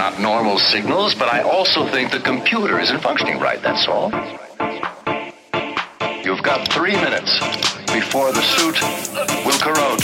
Not normal signals, but I also think the computer isn't functioning right, that's all. You've got three minutes before the suit will corrode.